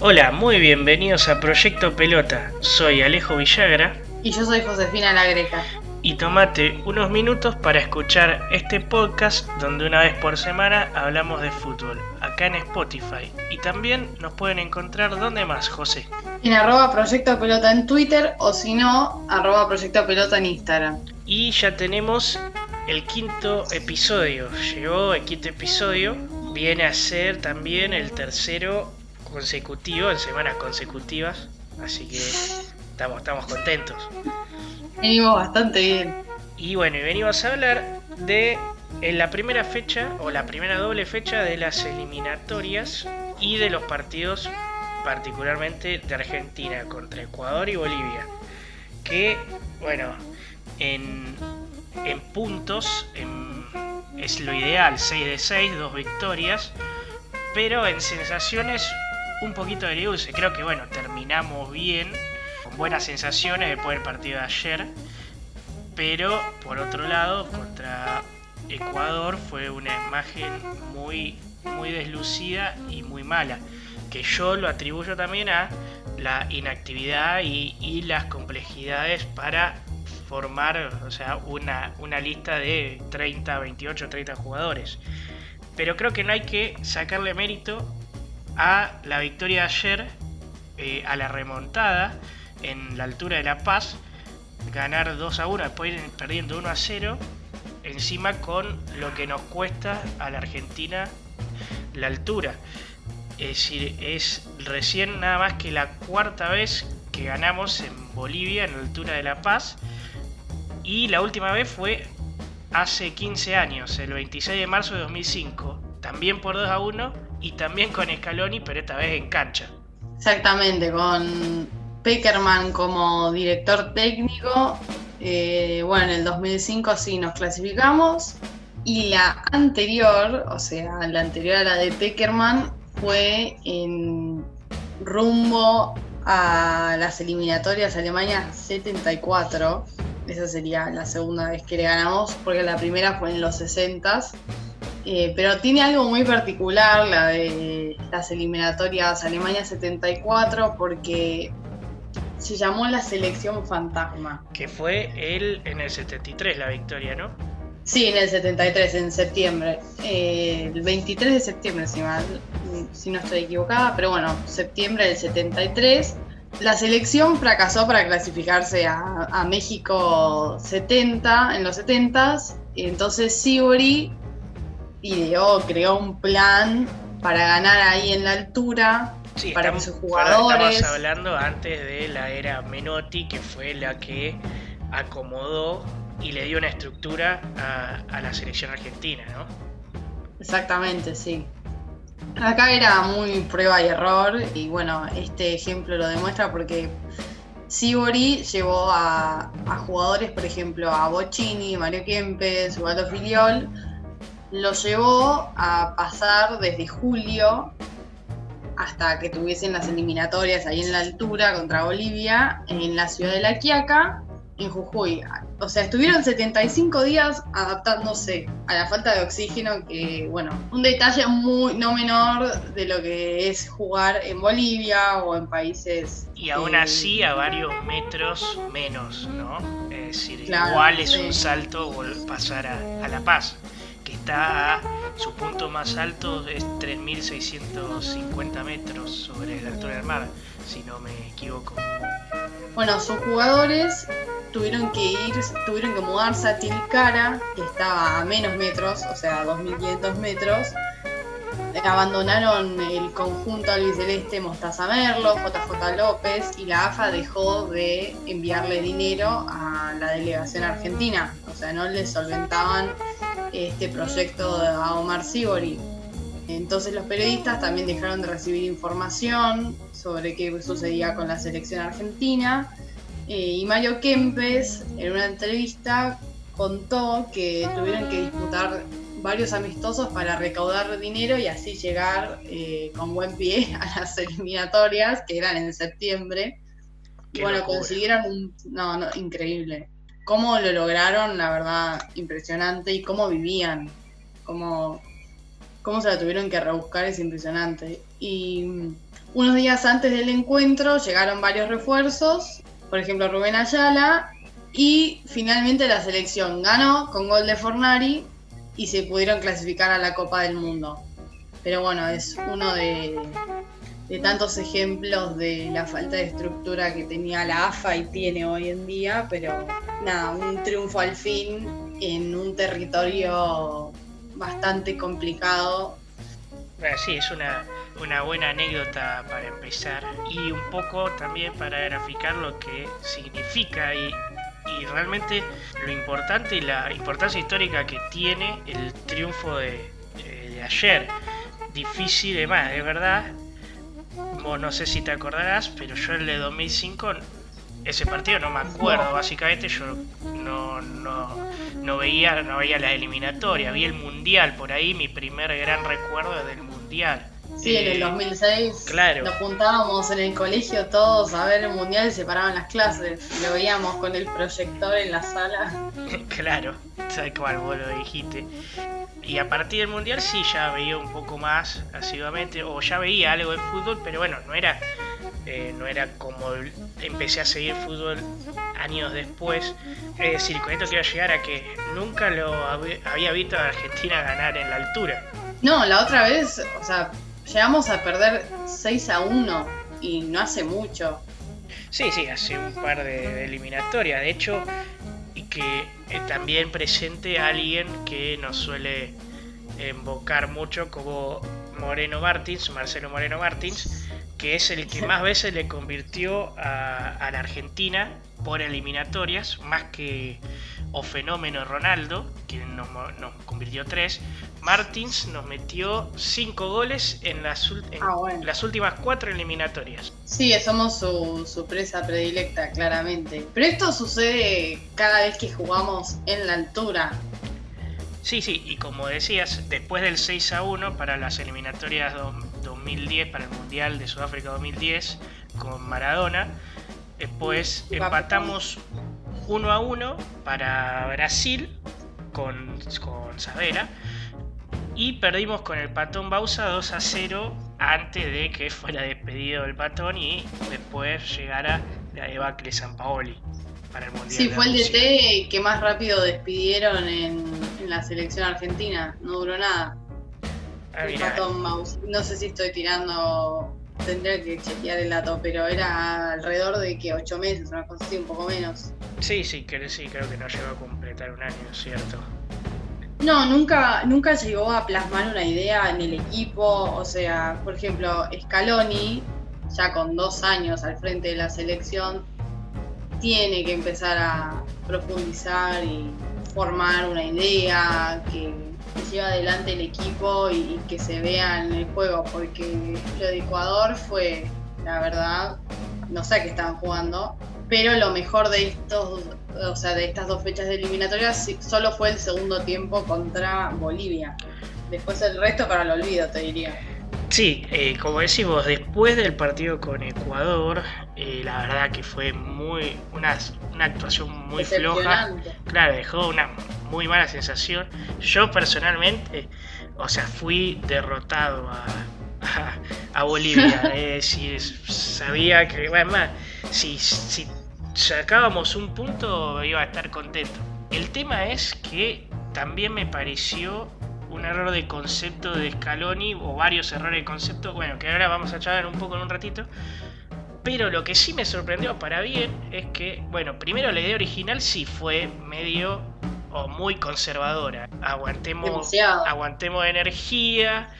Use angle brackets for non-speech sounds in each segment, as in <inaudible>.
Hola, muy bienvenidos a Proyecto Pelota. Soy Alejo Villagra. Y yo soy Josefina La Greca. Y tomate unos minutos para escuchar este podcast donde una vez por semana hablamos de fútbol, acá en Spotify. Y también nos pueden encontrar donde más, José. En arroba Proyecto Pelota en Twitter o si no, arroba Proyecto Pelota en Instagram. Y ya tenemos el quinto episodio. Llegó el quinto episodio. Viene a ser también el tercero consecutivo, en semanas consecutivas. Así que estamos, estamos contentos. Venimos bastante bien. Y bueno, y venimos a hablar de en la primera fecha o la primera doble fecha de las eliminatorias y de los partidos particularmente de Argentina contra Ecuador y Bolivia. Que, bueno, en, en puntos es lo ideal, 6 de 6, dos victorias, pero en sensaciones un poquito de agridulce. Creo que bueno, terminamos bien, con buenas sensaciones después del partido de ayer. Pero por otro lado, contra Ecuador fue una imagen muy, muy deslucida y muy mala. Que yo lo atribuyo también a la inactividad y, las complejidades para formar o sea, una, una lista de 30, 28, 30 jugadores. Pero creo que no hay que sacarle mérito a la victoria de ayer, eh, a la remontada en la altura de La Paz, ganar 2 a 1, después ir perdiendo 1 a 0, encima con lo que nos cuesta a la Argentina la altura. Es decir, es recién nada más que la cuarta vez que ganamos en Bolivia en la altura de La Paz. Y la última vez fue hace 15 años, el 26 de marzo de 2005, también por 2 a 1 y también con Scaloni, pero esta vez en cancha. Exactamente, con Peckerman como director técnico. Eh, bueno, en el 2005 sí nos clasificamos. Y la anterior, o sea, la anterior a la de Peckerman, fue en rumbo a las eliminatorias Alemania 74. Esa sería la segunda vez que le ganamos, porque la primera fue en los 60 eh, pero tiene algo muy particular la de las eliminatorias Alemania 74 porque se llamó la selección fantasma. Que fue él en el 73 la victoria, ¿no? Sí, en el 73, en septiembre. Eh, el 23 de septiembre, si, mal, si no estoy equivocada, pero bueno, septiembre del 73. La selección fracasó para clasificarse a, a México 70, en los 70s. Entonces Sibori ideó, creó un plan para ganar ahí en la altura, para que sus jugadores... Estamos hablando antes de la era Menotti, que fue la que acomodó y le dio una estructura a, la selección argentina, ¿no? Exactamente, sí. Acá era muy prueba y error y bueno, este ejemplo lo demuestra porque Sibori llevó a, jugadores, por ejemplo, a Bocini, Mario Kempes, Waldo Filiol, lo llevó a pasar desde julio hasta que tuviesen las eliminatorias ahí en la altura contra Bolivia, en la ciudad de La Quiaca, en Jujuy. O sea, estuvieron 75 días adaptándose a la falta de oxígeno, que, bueno, un detalle muy no menor de lo que es jugar en Bolivia o en países... Y aún así a varios metros menos, ¿no? Es decir, igual es un salto pasar a La Paz está a su punto más alto es 3.650 metros sobre la altura del mar, si no me equivoco. Bueno, sus jugadores tuvieron que ir, tuvieron que mudarse a Tilcara, que estaba a menos metros, o sea, 2.500 metros. Abandonaron el conjunto albiceleste Mostaza Merlo, JJ López y la AFA dejó de enviarle dinero a la delegación argentina. O sea, no le solventaban este proyecto a Omar Sibori. Entonces los periodistas también dejaron de recibir información sobre qué sucedía con la selección argentina. Eh, y Mario Kempes, en una entrevista, contó que tuvieron que disputar varios amistosos para recaudar dinero y así llegar eh, con buen pie <laughs> a las eliminatorias, que eran en septiembre. y bueno, consiguieron un... No, no, increíble. Cómo lo lograron, la verdad, impresionante. Y cómo vivían, cómo, cómo se la tuvieron que rebuscar, es impresionante. Y mm, unos días antes del encuentro llegaron varios refuerzos, por ejemplo Rubén Ayala, y finalmente la selección ganó con gol de Fornari y se pudieron clasificar a la Copa del Mundo. Pero bueno, es uno de, tantos ejemplos de la falta de estructura que tenía la AFA y tiene hoy en día, pero nada, un triunfo al fin en un territorio bastante complicado. sí, es una, una buena anécdota para empezar y un poco también para graficar lo que significa y y realmente lo importante y la importancia histórica que tiene el triunfo de, ayer. Difícil de más, de verdad. Vos no sé si te acordarás, pero yo el de 2005, ese partido no me acuerdo, básicamente yo no, no, no, veía, no veía la eliminatoria, vi el mundial por ahí, mi primer gran recuerdo del mundial. Sí, en el 2006 claro. nos juntábamos en el colegio todos a ver el mundial y se paraban las clases. Lo veíamos con el proyector en la sala. <laughs> claro, sabes cuál vos lo dijiste. Y a partir del mundial sí ya veía un poco más asiduamente, o ya veía algo de fútbol, pero bueno, no era, eh, no era como empecé a seguir fútbol años después. Es decir, con esto quiero llegar a que nunca lo había visto a Argentina ganar en la altura. No, la otra vez, o sea, llegamos a perder 6 a 1 y no hace mucho. Sí, sí, hace un par de, eliminatorias. De hecho, y que eh, también presente a alguien que nos suele invocar mucho como Moreno Martins, Marcelo Moreno Martins, que es el que más veces le convirtió a, la Argentina por eliminatorias, más que o fenómeno Ronaldo, quien nos, nos convirtió tres, Martins nos metió cinco goles en las, ah, las últimas cuatro eliminatorias. Sí, somos su, su, presa predilecta, claramente. Pero esto sucede cada vez que jugamos en la altura. Sí, sí, y como decías, después del 6 a 1 para las eliminatorias 2010, para el Mundial de Sudáfrica 2010, con Maradona, después empatamos 1 a 1 para Brasil con, con Savera y perdimos con el patón Bausa 2 a 0 antes de que fuera despedido el patón y después llegara la debacle San Paoli para el Mundial. Sí, fue el DT que más rápido despidieron en, la selección argentina, no duró nada. Ah, el patón Bausa. No sé si estoy tirando, tendría que chequear el dato, pero era alrededor de que 8 meses, una cosa así, un poco menos. Sí, sí, creo, sí, creo que no llegó a completar un año, ¿cierto? No, nunca, nunca llegó a plasmar una idea en el equipo. O sea, por ejemplo, Scaloni, ya con dos años al frente de la selección, tiene que empezar a profundizar y formar una idea que, lleve adelante el equipo y, que se vea en el juego, porque lo de Ecuador fue, la verdad, no sé qué estaban jugando, pero lo mejor de estos o sea, de estas dos fechas de eliminatorias, solo fue el segundo tiempo contra Bolivia. Después el resto para el olvido, te diría. Sí, eh, como decimos, después del partido con Ecuador, eh, la verdad que fue muy una, una actuación muy floja. Claro, dejó una muy mala sensación. Yo personalmente, o sea, fui derrotado a, a, Bolivia. <laughs> es decir, sabía que, bueno, si, si sacábamos un punto, iba a estar contento. El tema es que también me pareció un error de concepto de Scaloni o varios errores de concepto, bueno, que ahora vamos a charlar un poco en un ratito. Pero lo que sí me sorprendió para bien es que, bueno, primero la idea original sí fue medio o muy conservadora. Aguantemos, aguantemos energía,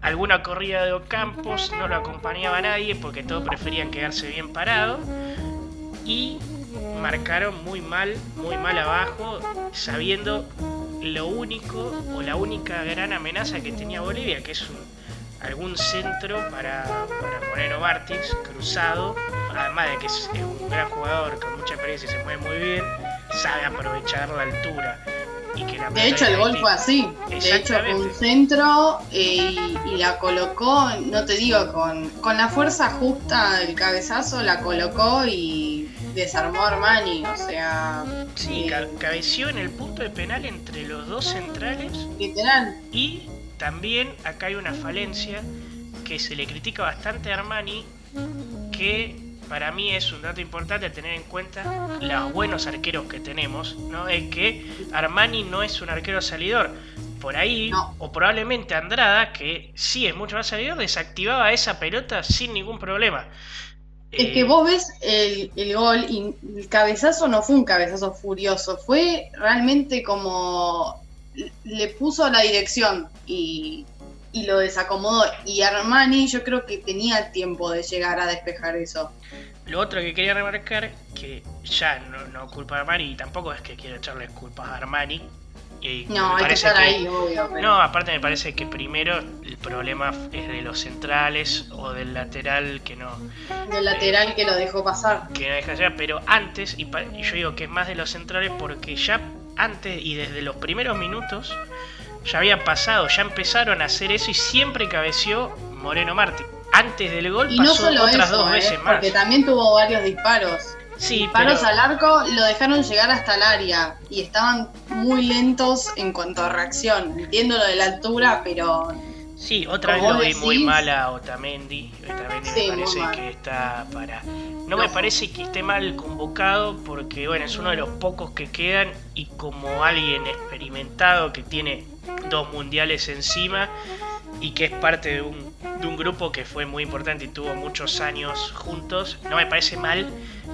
alguna corrida de Ocampos no lo acompañaba nadie porque todos preferían quedarse bien parados y marcaron muy mal, muy mal abajo, sabiendo lo único o la única gran amenaza que tenía Bolivia, que es algún centro para, para Moreno Martins, cruzado, además de que es, un gran jugador con mucha experiencia y se mueve muy bien, sabe aprovechar la altura. y que la De hecho, el gol fue así. De hecho, un centro eh, y, la colocó, no te digo, con, con la fuerza justa del cabezazo, la colocó y desarmó a Armani. O sea. Sí, eh, cabeció en el punto de penal entre los dos centrales. Literal. Y también acá hay una falencia que se le critica bastante a Armani, que para mí es un dato importante tener en cuenta los buenos arqueros que tenemos, ¿no? Es que Armani no es un arquero salidor. Por ahí, o probablemente Andrada, que sí es mucho más salidor, desactivaba esa pelota sin ningún problema. Es que eh, vos ves el, el, gol y el cabezazo no fue un cabezazo furioso, fue realmente como le puso la dirección y, y lo desacomodó. Y Armani yo creo que tenía tiempo de llegar a despejar eso. Lo otro que quería remarcar, que ya no, no culpa a Armani, y tampoco es que quiero echarle culpas a Armani. Y no, hay que estar ahí, obvio. No, aparte me parece que primero el problema es de los centrales o del lateral que no... Del lateral que lo dejó pasar. Que no deja ya, pero antes, y, y yo digo que es más de los centrales porque ya antes y desde los primeros minutos ya había pasado, ya empezaron a hacer eso y siempre cabeció Moreno Martí. Antes del gol pasó otras dos ¿eh? veces más. Porque también tuvo varios disparos. Sí, disparos al arco lo dejaron llegar hasta el área y estaban muy lentos en cuanto a reacción. Entiendo lo de la altura, pero Sí, otra vez lo vi muy mal a Otamendi. Otamendi me parece que está para. No, me parece que esté mal convocado porque, bueno, es uno de los pocos que quedan y como alguien experimentado que tiene dos mundiales encima y que es parte de un, de un grupo que fue muy importante y tuvo muchos años juntos, no me parece mal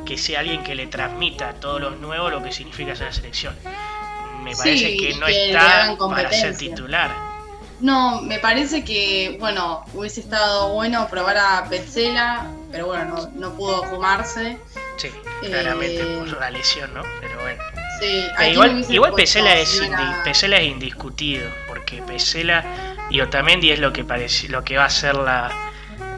que sea alguien que le transmita a todos los nuevos lo que significa ser la selección. Me parece que no está para ser titular. No, me parece que, bueno, hubiese estado bueno probar a Petzela, pero bueno, no, no pudo fumarse. Sí, claramente eh, por la lesión, ¿no? Pero bueno. Sí, igual, igual Pesela, es indiscutido, porque Pesela y Otamendi es lo que parece, lo que va a ser la,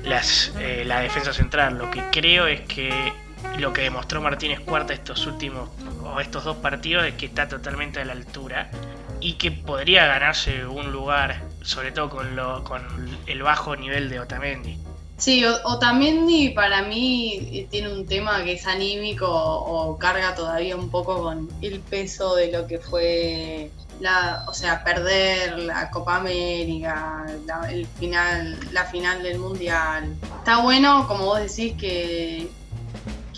las, eh, la defensa central. Lo que creo es que lo que demostró Martínez Cuarta estos últimos o estos dos partidos es que está totalmente a la altura y que podría ganarse un lugar, sobre todo con, lo, con el bajo nivel de Otamendi. Sí, Otamendi para mí tiene un tema que es anímico o, carga todavía un poco con el peso de lo que fue la, o sea, perder la Copa América, el final, la final del Mundial. Está bueno, como vos decís, que,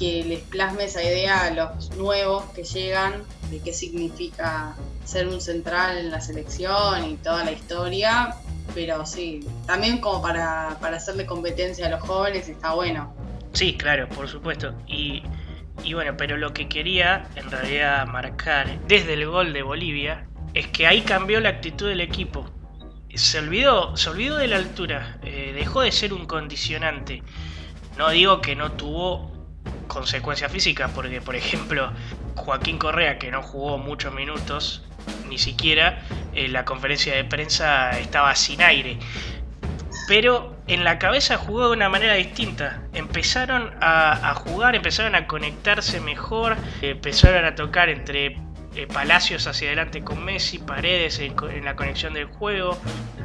que les plasme esa idea a los nuevos que llegan de qué significa ser un central en la selección y toda la historia, pero sí, también como para, para hacerle competencia a los jóvenes está bueno. Sí, claro, por supuesto. Y, y bueno, pero lo que quería en realidad marcar desde el gol de Bolivia es que ahí cambió la actitud del equipo. Se olvidó, se olvidó de la altura, eh, dejó de ser un condicionante. No digo que no tuvo consecuencias físicas, porque por ejemplo Joaquín Correa, que no jugó muchos minutos, ni siquiera en eh, la conferencia de prensa estaba sin aire. Pero en la cabeza jugó de una manera distinta. Empezaron a, jugar, empezaron a conectarse mejor, empezaron a tocar entre eh, Palacios hacia adelante con Messi, Paredes en, la conexión del juego,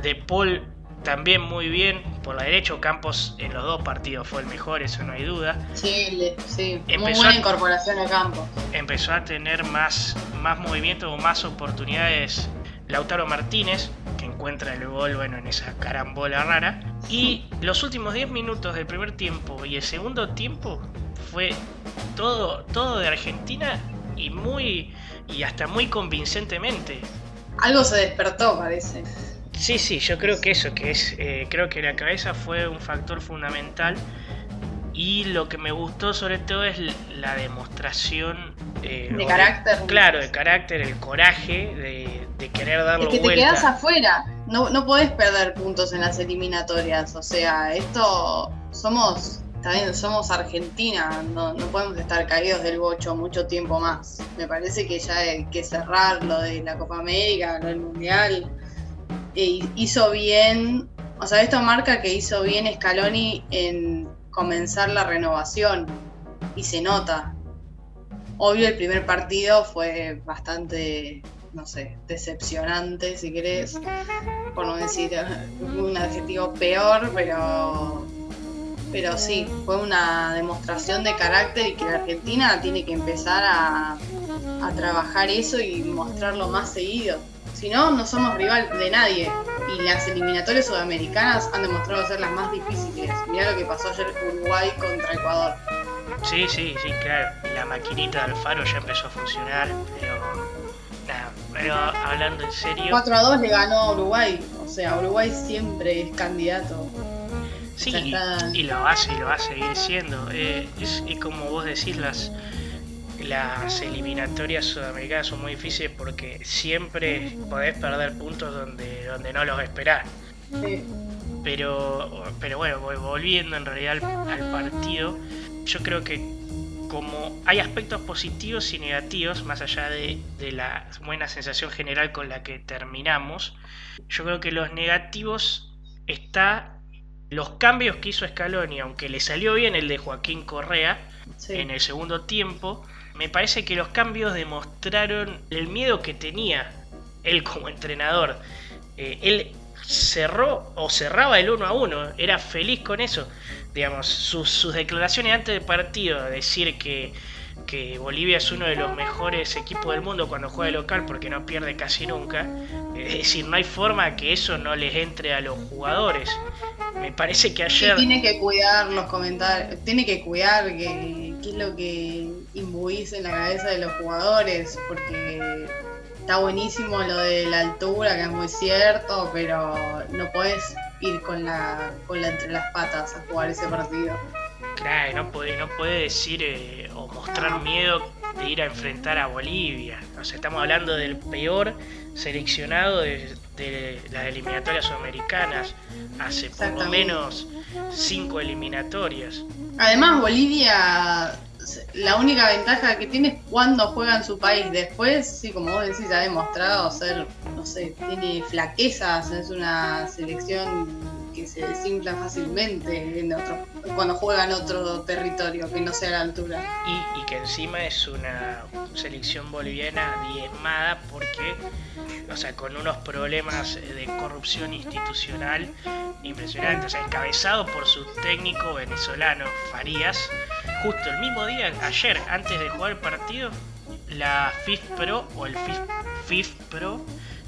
De Paul también muy bien por la derecha. Campos en los dos partidos fue el mejor, eso no hay duda. Sí, sí. muy buena incorporación a Campos. Empezó a tener más, más movimiento o más oportunidades Lautaro Martínez, que encuentra el gol bueno, en esa carambola rara. Y los últimos 10 minutos del primer tiempo y el segundo tiempo fue todo, todo de Argentina y muy y hasta muy convincentemente. Algo se despertó, parece. Sí, sí, yo creo que eso, que es, eh, creo que la cabeza fue un factor fundamental y lo que me gustó sobre todo es la demostración eh, de carácter. claro, de carácter, el coraje de, querer darlo es que te quedas afuera, no, no podés perder puntos en las eliminatorias, o sea, esto somos también somos Argentina, no, no, podemos estar caídos del bocho mucho tiempo más. Me parece que ya hay que cerrar lo de la Copa América, lo del Mundial. Hizo bien, o sea, esto marca que hizo bien Scaloni en comenzar la renovación y se nota. Obvio el primer partido fue bastante no sé, decepcionante, si querés, por no decir un adjetivo peor, pero pero sí, fue una demostración de carácter y que la Argentina tiene que empezar a, a trabajar eso y mostrarlo más seguido. Si no, no somos rival de nadie. Y las eliminatorias sudamericanas han demostrado ser las más difíciles. Mirá lo que pasó ayer Uruguay contra Ecuador. Sí, sí, sí, claro. La maquinita de Alfaro ya empezó a funcionar, pero. Nada, pero hablando en serio. 4 a 2 le ganó a Uruguay. O sea, Uruguay siempre es candidato. Sí, y, lo hace y lo va a seguir siendo. Eh, es, como vos decís, las, las eliminatorias sudamericanas son muy difíciles porque siempre podés perder puntos donde, donde no los esperás. Pero, pero bueno, volviendo en realidad al, partido, yo creo que como hay aspectos positivos y negativos, más allá de, de, la buena sensación general con la que terminamos, yo creo que los negativos está los cambios que hizo Scaloni, aunque le salió bien el de Joaquín Correa en el segundo tiempo, me parece que los cambios demostraron el miedo que tenía él como entrenador. Eh, él cerró o cerraba el 1 a 1, era feliz con eso. Digamos, sus, sus declaraciones antes del partido, decir que que Bolivia es uno de los mejores equipos del mundo cuando juega local porque no pierde casi nunca. Es decir, no hay forma que eso no les entre a los jugadores. Me parece que ayer... tiene que cuidar los comentarios, tiene que cuidar qué es lo que imbuís en la cabeza de los jugadores, porque está buenísimo lo de la altura, que es muy cierto, pero no puedes ir con la, con la entre las patas a jugar ese partido. Claro, no puede, no puede decir eh, o mostrar miedo de ir a enfrentar a Bolivia. O sea, estamos hablando del peor seleccionado de, las eliminatorias sudamericanas hace por lo menos cinco eliminatorias. Además, Bolivia, la única ventaja que tiene es cuando juega en su país. Después, sí, como vos decís, ha demostrado ser, no sé, tiene flaquezas, es una selección que se desinfla fácilmente en otro, cuando juega en otro territorio que no sea la altura. Y, que encima es una selección boliviana diezmada porque, o sea, con unos problemas de corrupción institucional impresionantes, o sea, encabezado por su técnico venezolano Farías, justo el mismo día, ayer, antes de jugar el partido, la FIFPro o el FIFPro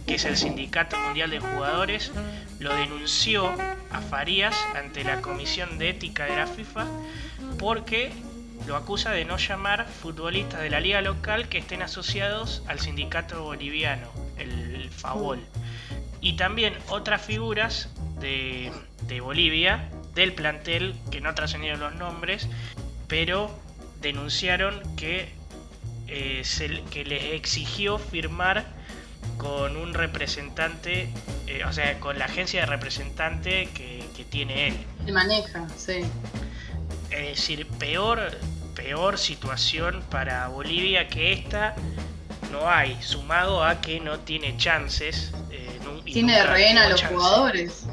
que es el Sindicato Mundial de Jugadores, lo denunció a Farías ante la Comisión de Ética de la FIFA porque lo acusa de no llamar futbolistas de la liga local que estén asociados al sindicato boliviano, el FABOL. Y también otras figuras de, Bolivia, del plantel, que no trascendieron los nombres, pero denunciaron que, eh, que les exigió firmar con un representante, eh, o sea, con la agencia de representante que, tiene él. Se maneja, sí. Es decir, peor, peor situación para Bolivia que esta no hay, sumado a que no tiene chances. Eh, tiene de rehén a los jugadores.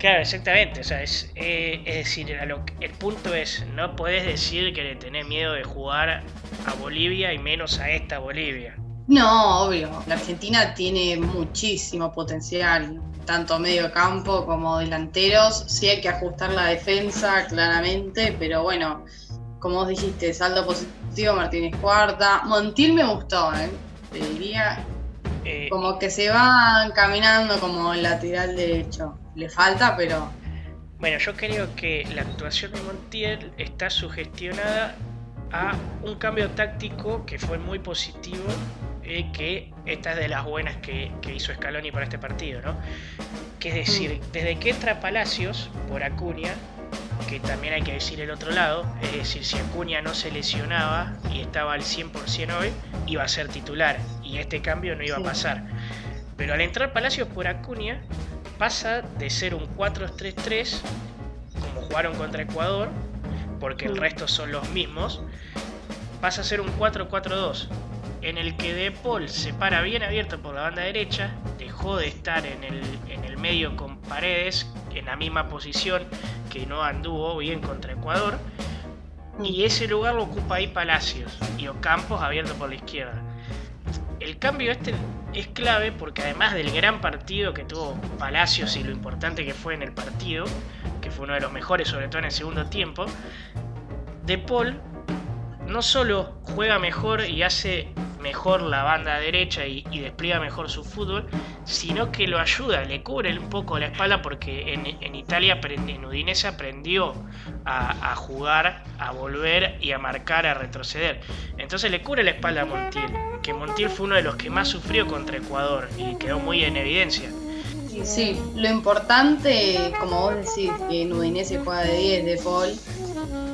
Claro, exactamente. O sea, es, eh, es decir, el punto es, no puedes decir que le tenés miedo de jugar a Bolivia y menos a esta Bolivia. No, obvio. La Argentina tiene muchísimo potencial, tanto medio campo como delanteros. Sí hay que ajustar la defensa, claramente, pero bueno, como vos dijiste, saldo positivo, Martínez Cuarta. Montiel me gustó, ¿eh? Te diría. Eh, como que se va caminando como lateral derecho. Le falta, pero. Bueno, yo creo que la actuación de Montiel está sugestionada a un cambio táctico que fue muy positivo que esta es de las buenas que, hizo Scaloni para este partido, ¿no? Que es decir, mm. desde que entra Palacios por Acuña, que también hay que decir el otro lado, es decir, si Acuña no se lesionaba y estaba al 100% hoy, iba a ser titular y este cambio no iba a pasar. Pero al entrar Palacios por Acuña, pasa de ser un 4-3-3, como jugaron contra Ecuador, porque el mm. resto son los mismos, pasa a ser un 4-4-2 en el que De Paul se para bien abierto por la banda derecha, dejó de estar en el, en el medio con Paredes en la misma posición que no anduvo bien contra Ecuador, y ese lugar lo ocupa ahí Palacios y Ocampos abierto por la izquierda. el cambio este es clave porque además del gran partido que tuvo Palacios y lo importante que fue en el partido, que fue uno de los mejores, sobre todo en el segundo tiempo, De Paul no solo juega mejor y hace mejor la banda derecha y, despliega mejor su fútbol, sino que lo ayuda, le cubre un poco la espalda porque en, Italia, en Udinese aprendió a, jugar, a volver y a marcar, a retroceder. Entonces le cubre la espalda a Montiel, que Montiel fue uno de los que más sufrió contra Ecuador y quedó muy en evidencia. Sí, lo importante, como vos decís, que en Udinese juega de 10 de Paul,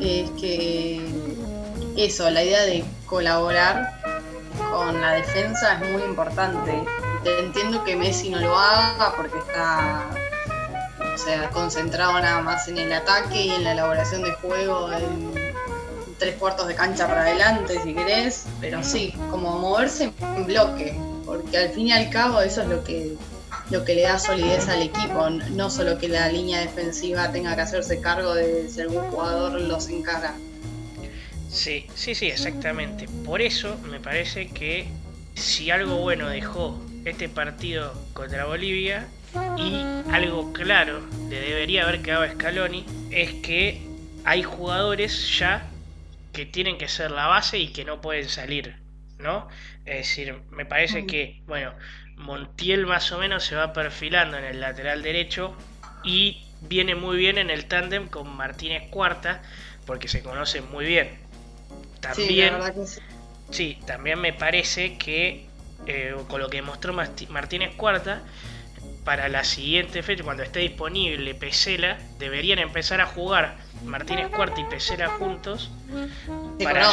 es que eso, la idea de colaborar con la defensa es muy importante. Entiendo que Messi no lo haga porque está o sea, concentrado nada más en el ataque y en la elaboración de juego en tres cuartos de cancha para adelante, si querés, pero sí, como moverse en bloque, porque al fin y al cabo eso es lo que lo que le da solidez al equipo, no solo que la línea defensiva tenga que hacerse cargo de si algún jugador los encara. Sí, sí, sí, exactamente. Por eso me parece que si algo bueno dejó este partido contra Bolivia y algo claro le debería haber quedado a Scaloni es que hay jugadores ya que tienen que ser la base y que no pueden salir, ¿no? Es decir, me parece que, bueno, Montiel más o menos se va perfilando en el lateral derecho y viene muy bien en el tándem con Martínez Cuarta porque se conocen muy bien. También, sí, también me parece que eh, con lo que mostró Martínez Cuarta, para la siguiente fecha, cuando esté disponible Pesela, deberían empezar a jugar Martínez Cuarta y Pesela juntos. para,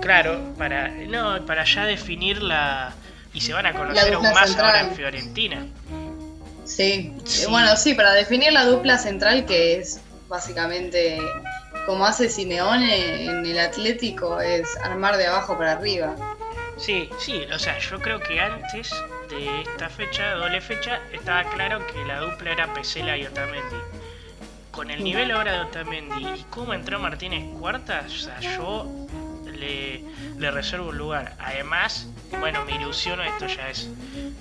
claro, para, no, para ya definir la. Y se van a conocer aún más ahora en Fiorentina. Sí. sí, bueno, sí, para definir la dupla central, que es básicamente como hace Simeone en el Atlético, es armar de abajo para arriba. Sí, sí, o sea, yo creo que antes de esta fecha, doble fecha, estaba claro que la dupla era Pesela y Otamendi. Con el nivel ahora de Otamendi y cómo entró Martínez cuarta, o sea, yo le, le reservo un lugar. Además, bueno, me ilusiono, esto ya es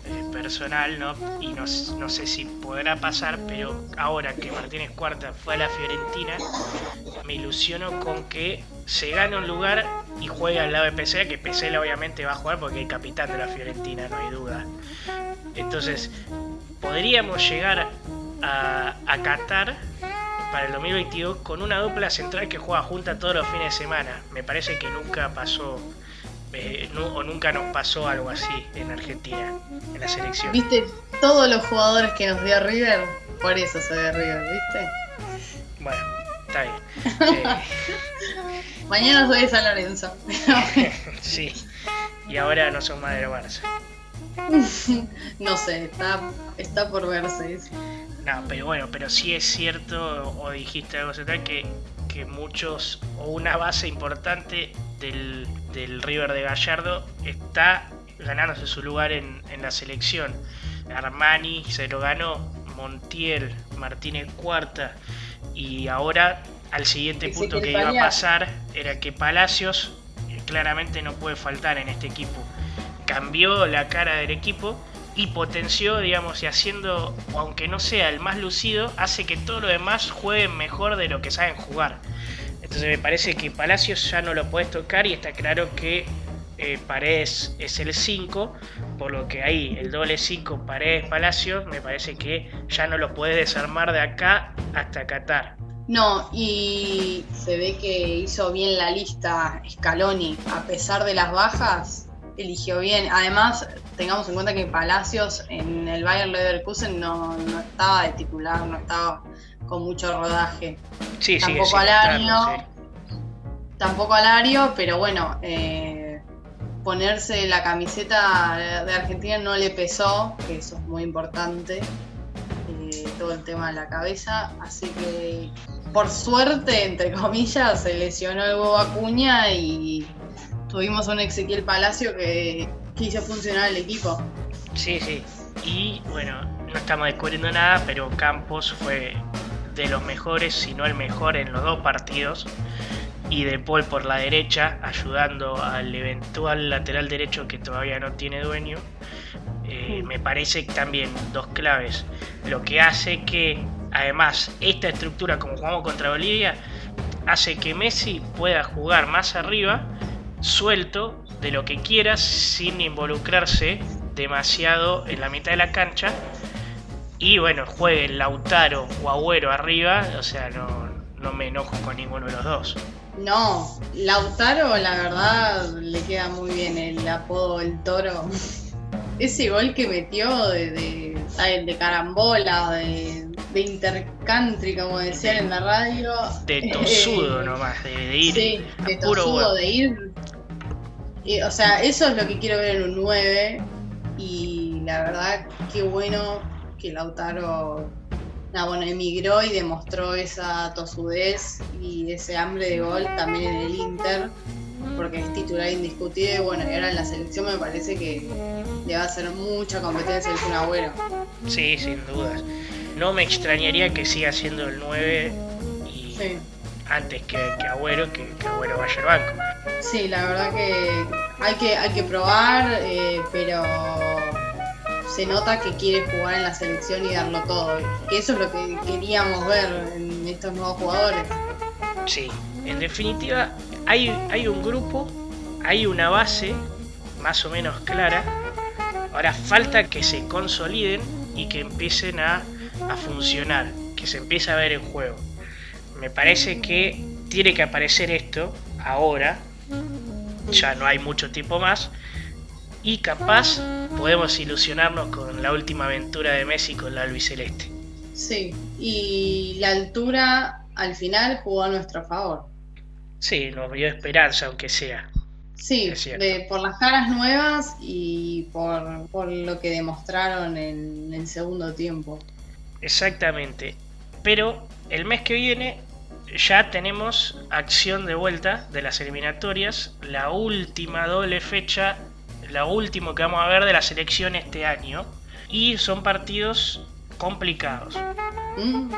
eh, personal, ¿no? Y no, no, sé si podrá pasar, pero ahora que Martínez Cuarta fue a la Fiorentina, me ilusiono con que se gane un lugar y juegue al lado de Pesela, que Pesela obviamente va a jugar porque es capitán de la Fiorentina, no hay duda. Entonces, podríamos llegar a, a Qatar para el 2022 con una dupla central que juega junta todos los fines de semana. Me parece que nunca pasó eh, o nunca nos pasó algo así en Argentina, en la selección. ¿Viste todos los jugadores que nos dio River? Por eso se de River, ¿viste? Bueno, está bien. Eh, <laughs> Mañana soy de San Lorenzo. <laughs> sí, y ahora no son más de Barça. <laughs> no sé, está, está por verse. No, pero bueno, pero sí es cierto, o dijiste algo que, que muchos, o una base importante del, River de Gallardo está ganándose su lugar en, la selección. Armani se lo ganó, Montiel, Martínez Cuarta, y ahora al siguiente punto que iba a pasar era que Palacios eh, claramente no puede faltar en este equipo. Cambió la cara del equipo y potenció, digamos, y haciendo, aunque no sea el más lucido, hace que todo lo demás jueguen mejor de lo que saben jugar. Entonces me parece que Palacios ya no lo puedes tocar y está claro que eh, Paredes es el 5, por lo que ahí el doble 5 Paredes Palacios me parece que ya no lo puedes desarmar de acá hasta Qatar. No, y se ve que hizo bien la lista Scaloni, a pesar de las bajas, eligió bien. Además, tengamos en cuenta que Palacios en el Bayern Leverkusen no, no estaba de titular, no estaba con mucho rodaje. Sí, tampoco Alario, tampoco Alario, pero bueno, eh, ponerse la camiseta de Argentina no le pesó, que eso es muy importante, eh, todo el tema de la cabeza, así que por suerte, entre comillas, se lesionó el huevo Acuña y tuvimos un Ezequiel Palacio que, que hizo funcionar el equipo. Sí, sí. Y bueno, no estamos descubriendo nada, pero Campos fue de los mejores, si no el mejor en los dos partidos. y De Paul por la derecha, ayudando al eventual lateral derecho que todavía no tiene dueño. Eh, me parece también dos claves. Lo que hace que, además, esta estructura, como jugamos contra Bolivia, hace que Messi pueda jugar más arriba, suelto, de lo que quiera, sin involucrarse demasiado en la mitad de la cancha. Y bueno, juegue Lautaro o Agüero arriba, o sea, no, no me enojo con ninguno de los dos. No, Lautaro la verdad le queda muy bien el apodo El Toro. <laughs> Ese gol que metió de, de, carambola, de, de, intercountry, como decían en la radio. De tosudo nomás, de, ir. Sí, de tosudo, de ir. o sea, eso es lo que quiero ver en un 9. Y la verdad, qué bueno que Lautaro no, bueno, emigró y demostró esa tosudez y ese hambre de gol también en el Inter, porque es titular indiscutible. Bueno, y ahora en la selección me parece que le va a hacer mucha competencia el Kun Agüero. Sí, sin dudas. No me extrañaría que siga siendo el 9 y antes que, que Agüero, que, que, Agüero vaya al banco. Sí, la verdad que hay que, hay que probar, eh, pero se nota que quiere jugar en la selección y darlo todo. Eso es lo que queríamos ver en estos nuevos jugadores. Sí, en definitiva hay, hay un grupo, hay una base más o menos clara. Ahora falta que se consoliden y que empiecen a, a funcionar, que se empiece a ver el juego. Me parece que tiene que aparecer esto ahora, ya no hay mucho tiempo más, y capaz podemos ilusionarnos con la última aventura de Messi con la albiceleste. Sí, y la altura al final jugó a nuestro favor. Sí, nos dio esperanza, aunque sea. Sí, por las caras nuevas y por, lo que demostraron en el segundo tiempo. Exactamente. Pero el mes que viene ya tenemos acción de vuelta de las eliminatorias. La última doble fecha lo último que vamos a ver de la selección este año. Y son partidos complicados. Mm.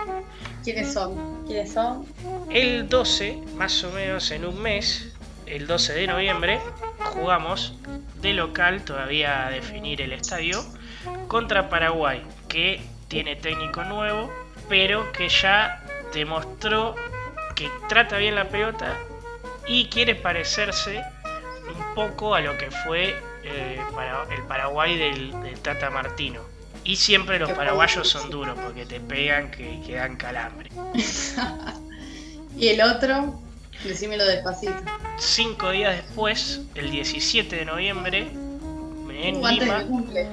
¿Quiénes son? ¿Quiénes son? El 12, más o menos en un mes, el 12 de noviembre, jugamos de local, todavía a definir el estadio, contra Paraguay, que tiene técnico nuevo, pero que ya demostró que trata bien la pelota y quiere parecerse un poco a lo que fue eh, para el Paraguay del, Tata Martino. Y siempre los paraguayos son duros porque te pegan que, que dan calambre. <laughs> ¿Y el otro? Decímelo despacito. Cinco días después, el 17 de noviembre, en Lima. cumple.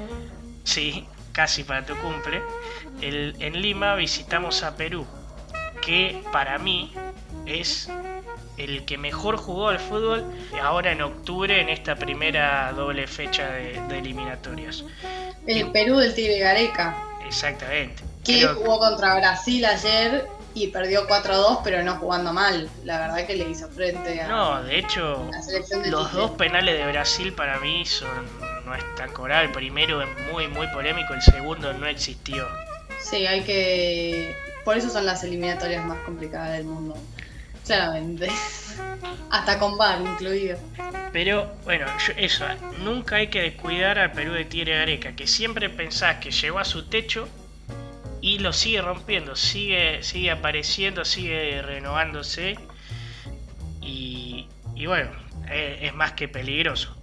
Sí, casi para tu cumple. El, en Lima visitamos a Perú, que para mí es el que mejor jugó al fútbol ahora en octubre en esta primera doble fecha de, eliminatorias. El Perú del Tigre Gareca. Exactamente. Que jugó contra Brasil ayer y perdió 4-2, pero no jugando mal. La verdad que le hizo frente a. No, de hecho, los dos penales de Brasil para mí son no es tan coral. El primero es muy, muy polémico, el segundo no existió. Sí, hay que. Por eso son las eliminatorias más complicadas del mundo. Claramente. <laughs> Hasta con bar incluido. Pero bueno, eso, nunca hay que descuidar al Perú de Tigre Areca, que siempre pensás que llegó a su techo y lo sigue rompiendo, sigue, sigue apareciendo, sigue renovándose y, bueno, es, más que peligroso.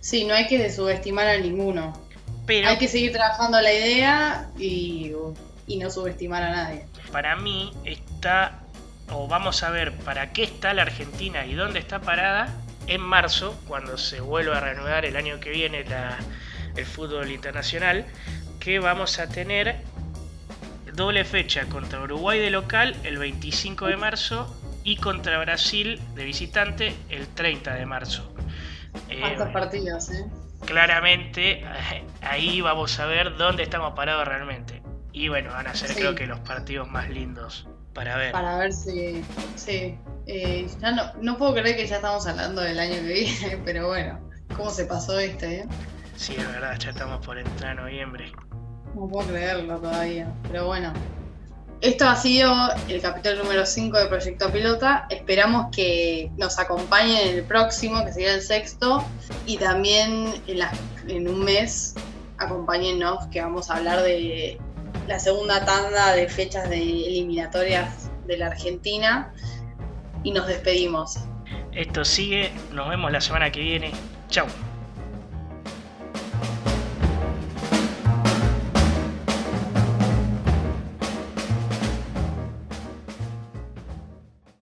Sí, no hay que subestimar a ninguno. Pero, hay que seguir trabajando la idea y, y no subestimar a nadie. Para mí está o vamos a ver para qué está la Argentina y dónde está parada en marzo, cuando se vuelva a reanudar el año que viene el fútbol internacional, que vamos a tener doble fecha contra Uruguay de local el 25 de marzo y contra Brasil de visitante el 30 de marzo. Eh, partidos, ¿eh? Claramente <laughs> ahí vamos a ver dónde estamos parados realmente. Y bueno, van a ser creo que los partidos más lindos para ver. Para ver si. Sí. Eh, ya no, no puedo creer que ya estamos hablando del año que viene, <laughs> pero bueno, ¿cómo se pasó este? Eh? Sí, es verdad, ya estamos por entrar a noviembre. No puedo creerlo todavía, pero bueno. Esto ha sido el capítulo número 5 de Proyecto Pilota. Esperamos que nos acompañen en el próximo, que sería el sexto, y también en, un mes acompáñennos, que vamos a hablar de la segunda tanda de fechas de eliminatorias de la Argentina. Y nos despedimos. Esto sigue, nos vemos la semana que viene. Chao.